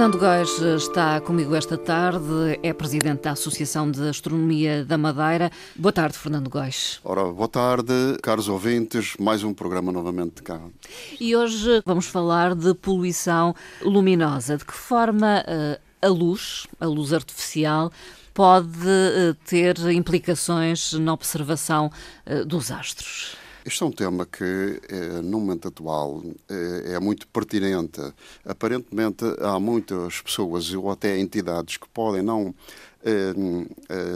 Fernando Góes está comigo esta tarde, é presidente da Associação de Astronomia da Madeira. Boa tarde, Fernando Góes. Ora, boa tarde, caros ouvintes, mais um programa novamente cá. E hoje vamos falar de poluição luminosa. De que forma uh, a luz, a luz artificial, pode uh, ter implicações na observação uh, dos astros? Este é um tema que, eh, no momento atual, eh, é muito pertinente. Aparentemente, há muitas pessoas ou até entidades que podem não eh,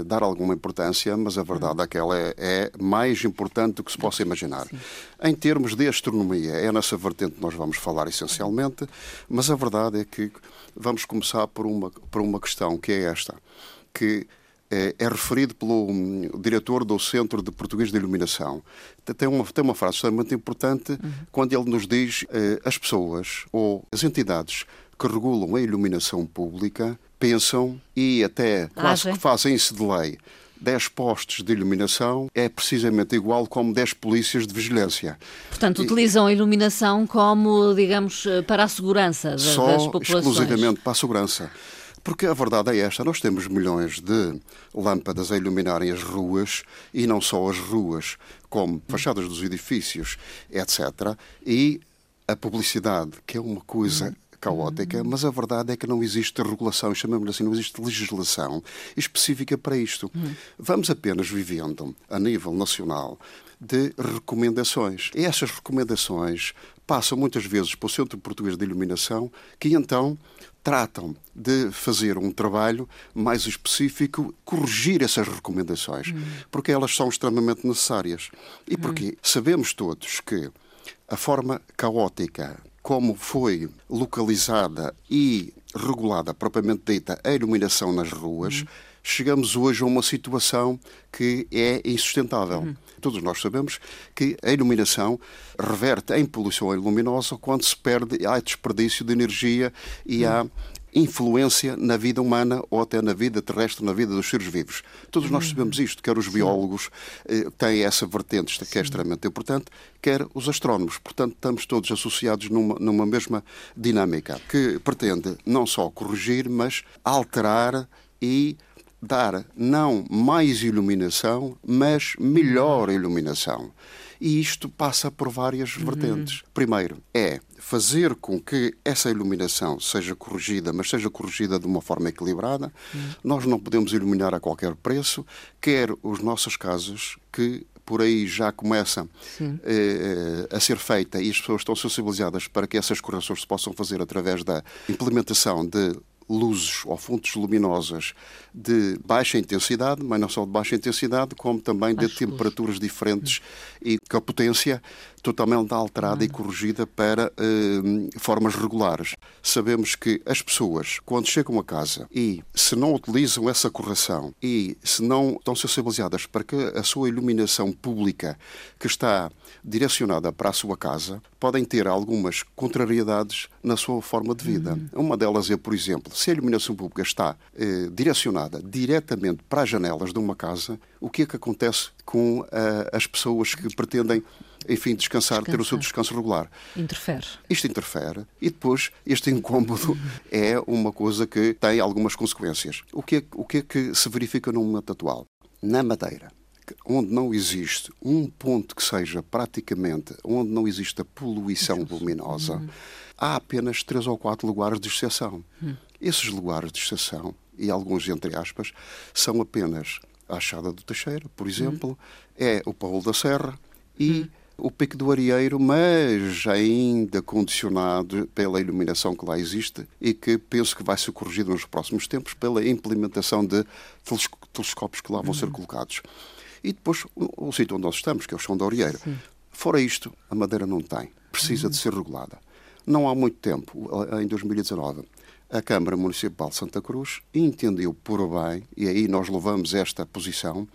dar alguma importância, mas a verdade é que ela é, é mais importante do que se possa imaginar. Sim. Em termos de astronomia, é nessa vertente que nós vamos falar essencialmente, mas a verdade é que vamos começar por uma, por uma questão que é esta, que é, é referido pelo um, diretor do Centro de Português de Iluminação. Tem uma, tem uma frase extremamente importante uhum. quando ele nos diz eh, as pessoas ou as entidades que regulam a iluminação pública pensam e até quase que fazem isso de lei. 10 postos de iluminação é precisamente igual como 10 polícias de vigilância. Portanto, e, utilizam a iluminação como, digamos, eh, para a segurança das, só das populações. exclusivamente para a segurança. Porque a verdade é esta: nós temos milhões de lâmpadas a iluminarem as ruas e não só as ruas, como fachadas dos edifícios, etc. E a publicidade, que é uma coisa caótica, mas a verdade é que não existe regulação, chamamos assim, não existe legislação específica para isto. Vamos apenas vivendo, a nível nacional, de recomendações. E essas recomendações passam muitas vezes para o Centro Português de Iluminação, que então tratam de fazer um trabalho mais específico, corrigir essas recomendações, hum. porque elas são extremamente necessárias. E porque hum. sabemos todos que a forma caótica como foi localizada e regulada, propriamente dita, a iluminação nas ruas, hum. Chegamos hoje a uma situação que é insustentável. Hum. Todos nós sabemos que a iluminação reverte em poluição luminosa quando se perde, há desperdício de energia e há influência na vida humana ou até na vida terrestre, na vida dos seres vivos. Todos nós sabemos isto, quer os biólogos eh, têm essa vertente que é extremamente importante, quer os astrónomos. Portanto, estamos todos associados numa, numa mesma dinâmica que pretende não só corrigir, mas alterar e dar não mais iluminação, mas melhor iluminação. E isto passa por várias uhum. vertentes. Primeiro, é fazer com que essa iluminação seja corrigida, mas seja corrigida de uma forma equilibrada. Uhum. Nós não podemos iluminar a qualquer preço, quer os nossos casos que por aí já começa eh, a ser feita e as pessoas estão sensibilizadas para que essas correções se possam fazer através da implementação de luzes ou fontes luminosas de baixa intensidade, mas não só de baixa intensidade, como também de temperaturas diferentes e com a potência totalmente alterada e corrigida para uh, formas regulares. Sabemos que as pessoas, quando chegam a casa e se não utilizam essa correção e se não estão sensibilizadas para que a sua iluminação pública que está direcionada para a sua casa, podem ter algumas contrariedades na sua forma de vida. Uhum. Uma delas é, por exemplo, se a iluminação pública está eh, direcionada diretamente para as janelas de uma casa, o que é que acontece com uh, as pessoas que pretendem enfim, descansar, descansar, ter o seu descanso regular. Interfere. Isto interfere e depois este incômodo uhum. é uma coisa que tem algumas consequências. O que, é, o que é que se verifica no momento atual? Na Madeira, onde não existe um ponto que seja praticamente, onde não existe a poluição luminosa, uhum. há apenas três ou quatro lugares de exceção. Esses lugares de exceção, e alguns entre aspas, são apenas a Achada do Teixeira, por exemplo, uhum. é o Paulo da Serra e uhum. o Pico do Arieiro, mas ainda condicionado pela iluminação que lá existe e que penso que vai ser corrigido nos próximos tempos pela implementação de telescópios que lá vão ser uhum. colocados. E depois o, o sítio onde nós estamos, que é o chão da Arieira. Sim. Fora isto, a Madeira não tem. Precisa de ser regulada. Não há muito tempo, em 2019, a Câmara Municipal de Santa Cruz entendeu por bem, e aí nós louvamos esta posição,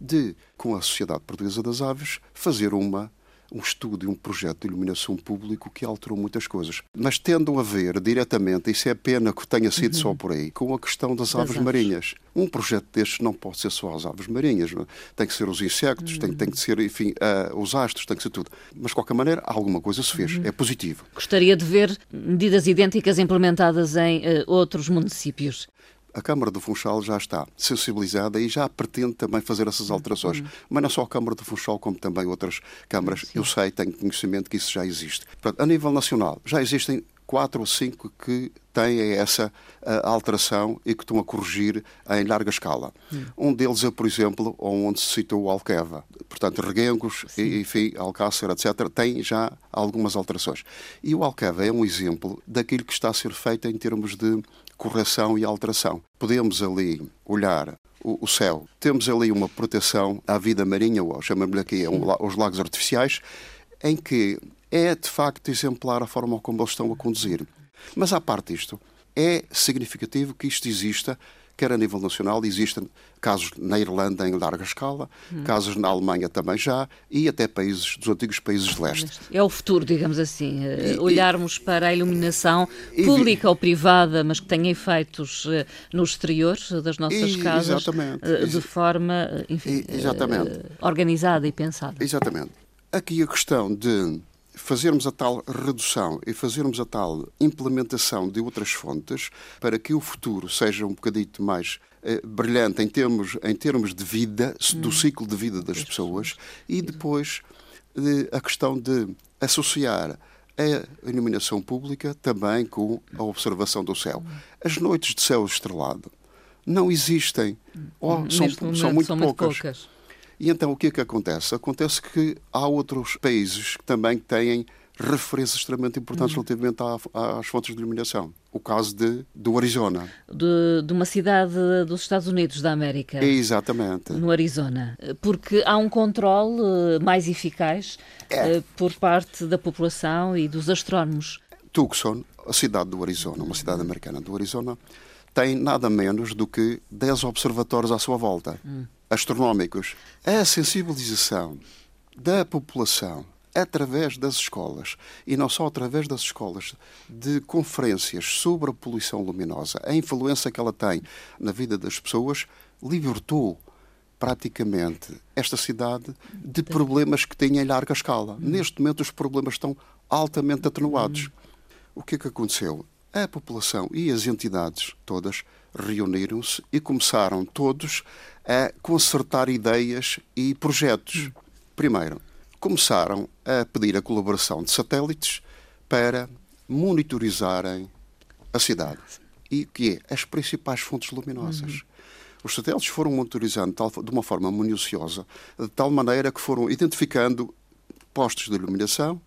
de, com a Sociedade Portuguesa das Aves, fazer uma um estudo e um projeto de iluminação público que alterou muitas coisas. Mas tendam a ver diretamente, isso é pena que tenha sido uhum. só por aí, com a questão das, das aves, aves, marinhas. Um projeto destes não pode ser só as aves marinhas, é? tem que ser os insectos, uhum. tem, tem que ser, enfim, uh, os astros, tem que ser tudo. Mas, de qualquer maneira, alguma coisa se fez, uhum. é positivo. Gostaria de ver medidas idênticas implementadas em uh, outros municípios a Câmara do Funchal já está sensibilizada e já pretende também fazer essas alterações. Uhum. Mas não só a Câmara do Funchal, como também outras câmaras. Sim. Eu sei, tenho conhecimento que isso já existe. Portanto, a nível nacional, já existem quatro ou cinco que têm essa uh, alteração e que estão a corrigir em larga escala. Hum. Um deles é, por exemplo, onde se citou o Alqueva. Portanto, Reguengos, e, enfim, Alcácer, etc., tem já algumas alterações. E o Alqueva é um exemplo daquilo que está a ser feito em termos de correção e alteração. Podemos ali olhar o, céu, temos ali uma proteção à vida marinha, ou chamamos-lhe aqui um, os lagos artificiais, em que é de facto exemplar a forma como eles estão a conduzir. Mas à parte disto, é significativo que isto exista quer a nível nacional, existem casos na Irlanda em larga escala, hum. casos na Alemanha também já, e até países dos antigos países de leste. É o futuro, digamos assim, eh, e, olharmos e, para a iluminação pública ou privada, mas que tenha efeitos eh, no exterior das nossas e, casas, eh, de forma enfim, organizada e pensada. Exatamente. Aqui a questão de fazermos a tal redução e fazermos a tal implementação de outras fontes para que o futuro seja um bocadito mais eh, brilhante em termos, em termos de vida, do hum. ciclo de vida das pessoas, e depois eh, a questão de associar a iluminação pública também com a observação do céu. Hum. As noites de céu estrelado não existem, ou hum. são, são, muito, são poucas. muito poucas. E então o que é que acontece? Acontece que há outros países que também têm referências extremamente importantes uhum. relativamente às fontes de iluminação. O caso de, do Arizona. De, de, uma cidade dos Estados Unidos da América. Exatamente. No Arizona. Porque há um controle eh, mais eficaz é. Eh, por parte da população e dos astrónomos. Tucson, a cidade do Arizona, uma cidade americana do Arizona, tem nada menos do que 10 observatórios à sua volta. Hum astronómicos. A sensibilização da população através das escolas, e não só através das escolas, de conferências sobre a poluição luminosa, a influência que ela tem na vida das pessoas, libertou praticamente esta cidade de problemas que tinha em larga escala. Neste momento, os problemas estão altamente atenuados. O que é que aconteceu? A população e as entidades todas reuniram-se e começaram todos a consertar ideias e projetos. Primeiro, começaram a pedir a colaboração de satélites para monitorizarem a cidade. E que é? As principais fontes luminosas. Uhum. Os satélites foram monitorizando de uma forma minuciosa, de tal maneira que foram identificando postos de iluminação,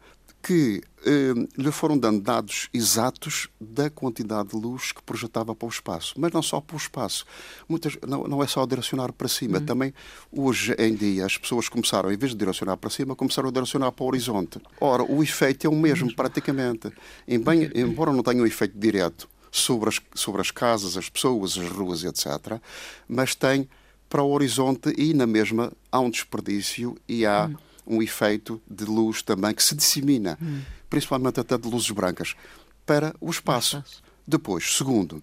que eh, lhe foram dando dados exatos da quantidade de luz que projetava para o espaço. Mas não só para o espaço. Muitas, não, não é só direcionar para cima. Uhum. Também, hoje em dia, as pessoas começaram, em vez de direcionar para cima, começaram a direcionar para o horizonte. Ora, o efeito é o mesmo, praticamente. Em bem, embora não tenha um efeito direto sobre as, sobre as casas, as pessoas, as ruas, etc., mas tem para o horizonte e, na mesma, há um desperdício e há. Uhum um efeito de luz também que se dissemina, hum. principalmente até de luzes brancas, para o espaço. Depois, segundo,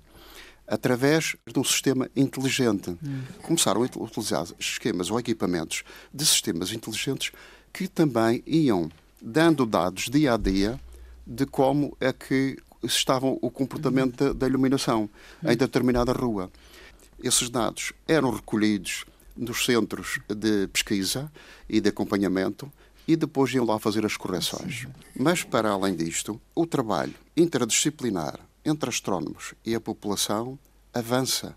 através de um sistema inteligente. Hum. Começaram a utilizar esquemas ou equipamentos de sistemas inteligentes que também iam dando dados dia a dia de como é que estava o comportamento da, da iluminação hum. em determinada rua. Esses dados eram recolhidos nos centros de pesquisa e de acompanhamento e depois iam lá fazer as correções. Mas, para além disto, o trabalho interdisciplinar entre astrónomos e a população avança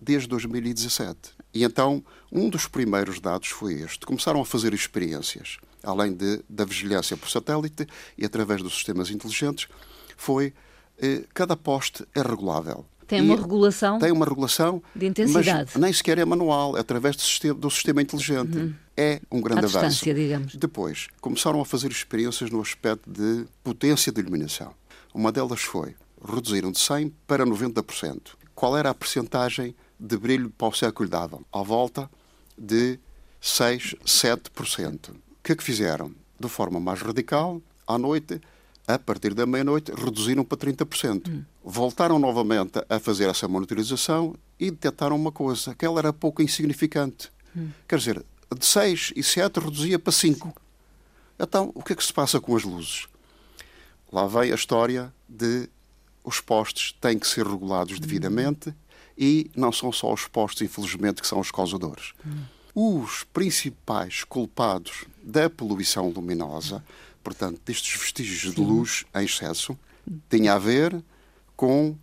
desde 2017. E então, um dos primeiros dados foi este. Começaram a fazer experiências, além de, da vigilância por satélite e através dos sistemas inteligentes, foi eh, cada poste é regulável. Tem uma regulação? Tem uma regulação de intensidade. Mas nem sequer é manual, é através do sistema, do sistema inteligente. Uhum. É um grande à avanço. digamos. Depois, começaram a fazer experiências no aspecto de potência de iluminação. Uma delas foi reduziram de 100% para 90%. Qual era a percentagem de brilho para o céu que lhe davam? À volta de 6, 7%. O que é que fizeram? De forma mais radical, à noite, a partir da meia-noite, reduziram para 30%. Hum. Voltaram novamente a fazer essa monitorização e detectaram uma coisa, que ela era pouco insignificante. Hum. Quer dizer, de 6 e 7 reduzia para 5. Então, o que é que se passa com as luzes? Lá vem a história de os postes têm que ser regulados devidamente hum. e não são só os postes, infelizmente, que são os causadores. Hum. Os principais culpados da poluição luminosa, portanto, destes vestígios Sim. de luz em excesso, tinha a ver com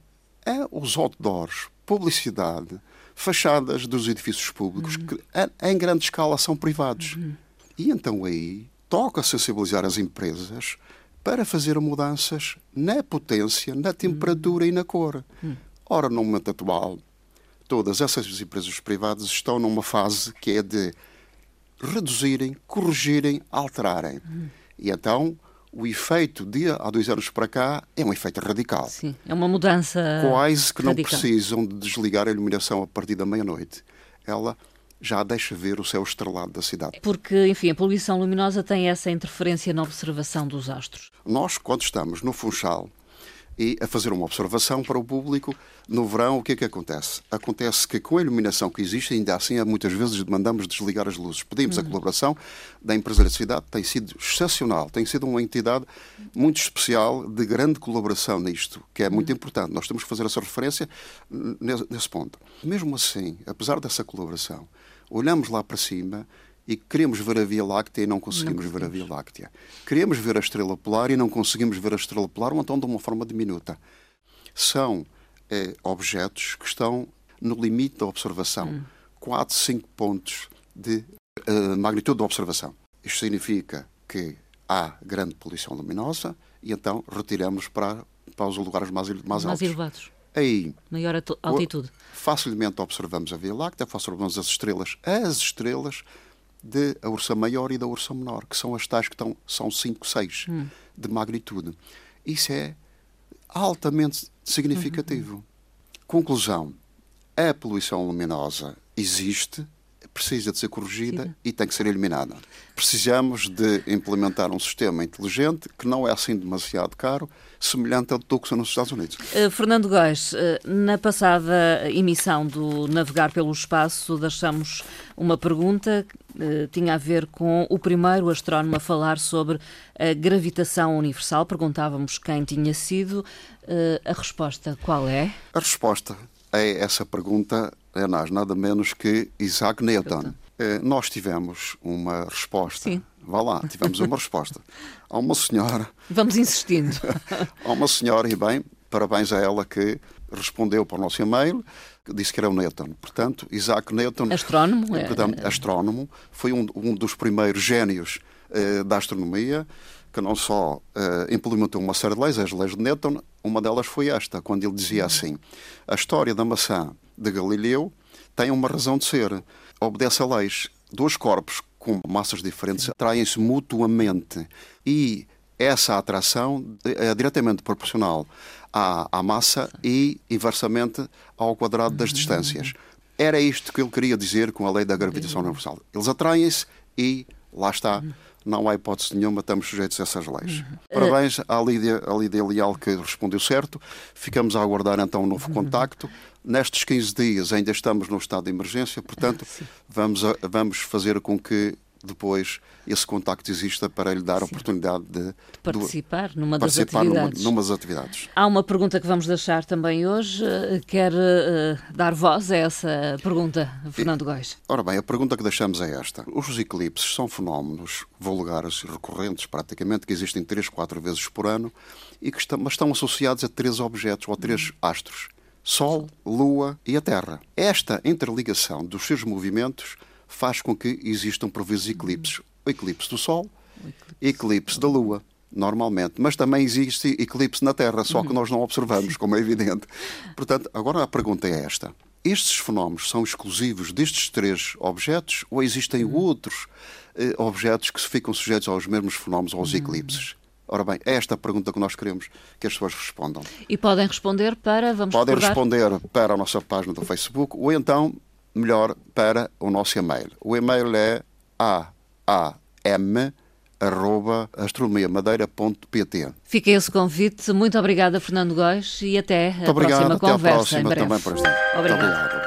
é, os outdoors, publicidade, fachadas dos edifícios públicos, uhum. que em grande escala são privados. Uhum. E então aí toca sensibilizar as empresas para fazer mudanças na potência, na temperatura e na cor. Uhum. Ora, no momento atual, todas essas empresas privadas estão numa fase que é de reduzirem, corrigirem, alterarem. E então o efeito de há dois anos para cá é um efeito radical. Sim, é uma mudança. Quase que radical. não precisam de desligar a iluminação a partir da meia-noite. Ela já deixa ver o céu estrelado da cidade. Porque, enfim, a poluição luminosa tem essa interferência na observação dos astros. Nós, quando estamos no Funchal, e a fazer uma observação para o público. No verão, o que é que acontece? Acontece que com a iluminação que existe, ainda assim, muitas vezes demandamos desligar as luzes. Pedimos uhum. a colaboração da empresa da cidade, tem sido excepcional, tem sido uma entidade muito especial, de grande colaboração nisto, que é muito uhum. importante. Nós temos que fazer essa referência nesse, nesse ponto. Mesmo assim, apesar dessa colaboração, olhamos lá para cima e queremos ver a Via Láctea e não conseguimos não ver a Via Láctea. Queremos ver a estrela polar e não conseguimos ver a estrela polar, ou então de uma forma diminuta. São é, objetos que estão no limite da observação. Hum. 4, 5 pontos de uh, magnitude da observação. Isto significa que há grande poluição luminosa e então retiramos para, para os lugares mais, mais, mais altos. elevados. Aí, maior altitude. Facilmente observamos a Via Láctea, observamos as estrelas. As estrelas de a Ursa Maior e da Ursa Menor, que são as tais que estão, são 5, 6 hum. de magnitude. Isso é altamente significativo. Uhum. Conclusão: a poluição luminosa existe, precisa de ser corrigida Sim. e tem que ser eliminada. Precisamos de implementar um sistema inteligente que não é assim demasiado caro, semelhante ao do Tucson nos Estados Unidos. Uh, Fernando Góes, uh, na passada emissão do Navegar pelo Espaço, deixamos uma pergunta que uh, tinha a ver com o primeiro astrónomo a falar sobre a gravitação universal. Perguntávamos quem tinha sido. a resposta qual é? A resposta é essa pergunta é nada menos que Isaac Newton. Eh, nós tivemos uma resposta. Sim. Vá lá, tivemos uma resposta. Há uma senhora. Vamos insistindo. há uma senhora, e bem, parabéns a ela que respondeu para o nosso e-mail, que disse que era o Newton. Portanto, Isaac Newton. Astrónomo, é. Portanto, astrónomo, foi um, um dos primeiros gênios eh, da astronomia que não só uh, implementou uma série de leis, as leis de Newton, uma delas foi esta, quando ele dizia assim: a história da maçã de Galileu tem uma razão de ser, obedece a leis. Dois corpos com massas diferentes atraem-se mutuamente e essa atração é diretamente proporcional à, à massa e inversamente ao quadrado das distâncias. Era isto que ele queria dizer com a lei da gravitação universal. Eles atraem-se e lá está não há hipótese nenhuma, estamos sujeitos a essas leis. Uhum. Parabéns à Lídia, à Lídia Leal que respondeu certo. Ficamos a aguardar então um novo uhum. contacto. Nestes 15 dias ainda estamos no estado de emergência, portanto, vamos, a, vamos fazer com que depois esse contacto exista para lhe dar Sim. a oportunidade de, de participar numa das participar atividades. Numa, atividades. Há uma pergunta que vamos deixar também hoje. Quer uh, dar voz a essa pergunta, Fernando Góis? Ora bem, a pergunta que deixamos é esta. Os eclipses são fenómenos vulgares e recorrentes, praticamente, que existem três, quatro vezes por ano, e que estão, mas estão associados a três objetos ou a três astros. Sol, Lua e a Terra. Esta interligação dos seus movimentos faz com que existam por vezes eclipses. O eclipse do Sol, o eclipse da Lua, normalmente. Mas também existe eclipse na Terra, só que uhum. nós não observamos, como é evidente. Portanto, agora a pergunta é esta. Estes fenómenos são exclusivos destes três objetos ou existem uhum. outros eh, objetos que ficam sujeitos aos mesmos fenómenos, aos uhum. eclipses? Ora bem, é esta a pergunta que nós queremos que as pessoas respondam. E podem responder para, vamos Podem recordar... responder para a nossa página do Facebook ou então, melhor, para o nosso e-mail. O e-mail é aam.astronomiamadeira.pt Fica esse convite. Muito obrigada, Fernando Góis, e até a obrigado, próxima até conversa. próxima em breve. também este. Obrigada. obrigado.